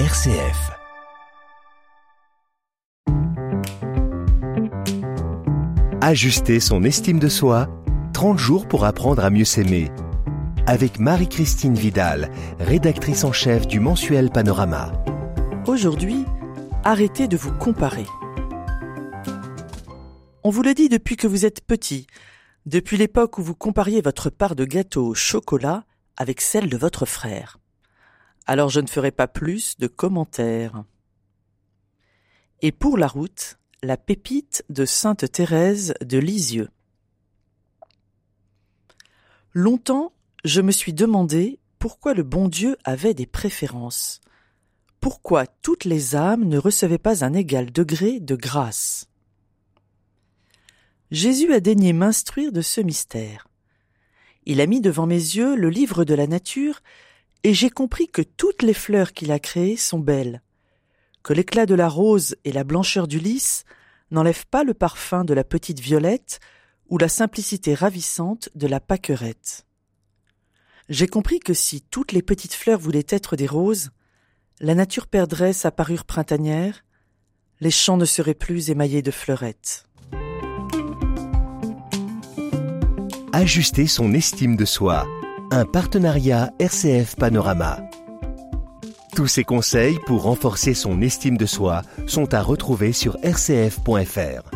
RCF. Ajuster son estime de soi, 30 jours pour apprendre à mieux s'aimer. Avec Marie-Christine Vidal, rédactrice en chef du mensuel Panorama. Aujourd'hui, arrêtez de vous comparer. On vous le dit depuis que vous êtes petit, depuis l'époque où vous compariez votre part de gâteau au chocolat avec celle de votre frère. Alors je ne ferai pas plus de commentaires. Et pour la route, la pépite de Sainte Thérèse de Lisieux. Longtemps, je me suis demandé pourquoi le bon Dieu avait des préférences. Pourquoi toutes les âmes ne recevaient pas un égal degré de grâce? Jésus a daigné m'instruire de ce mystère. Il a mis devant mes yeux le livre de la nature, et j'ai compris que toutes les fleurs qu'il a créées sont belles, que l'éclat de la rose et la blancheur du lys n'enlèvent pas le parfum de la petite violette ou la simplicité ravissante de la pâquerette. J'ai compris que si toutes les petites fleurs voulaient être des roses, la nature perdrait sa parure printanière, les champs ne seraient plus émaillés de fleurettes. Ajuster son estime de soi. Un partenariat RCF Panorama. Tous ces conseils pour renforcer son estime de soi sont à retrouver sur rcf.fr.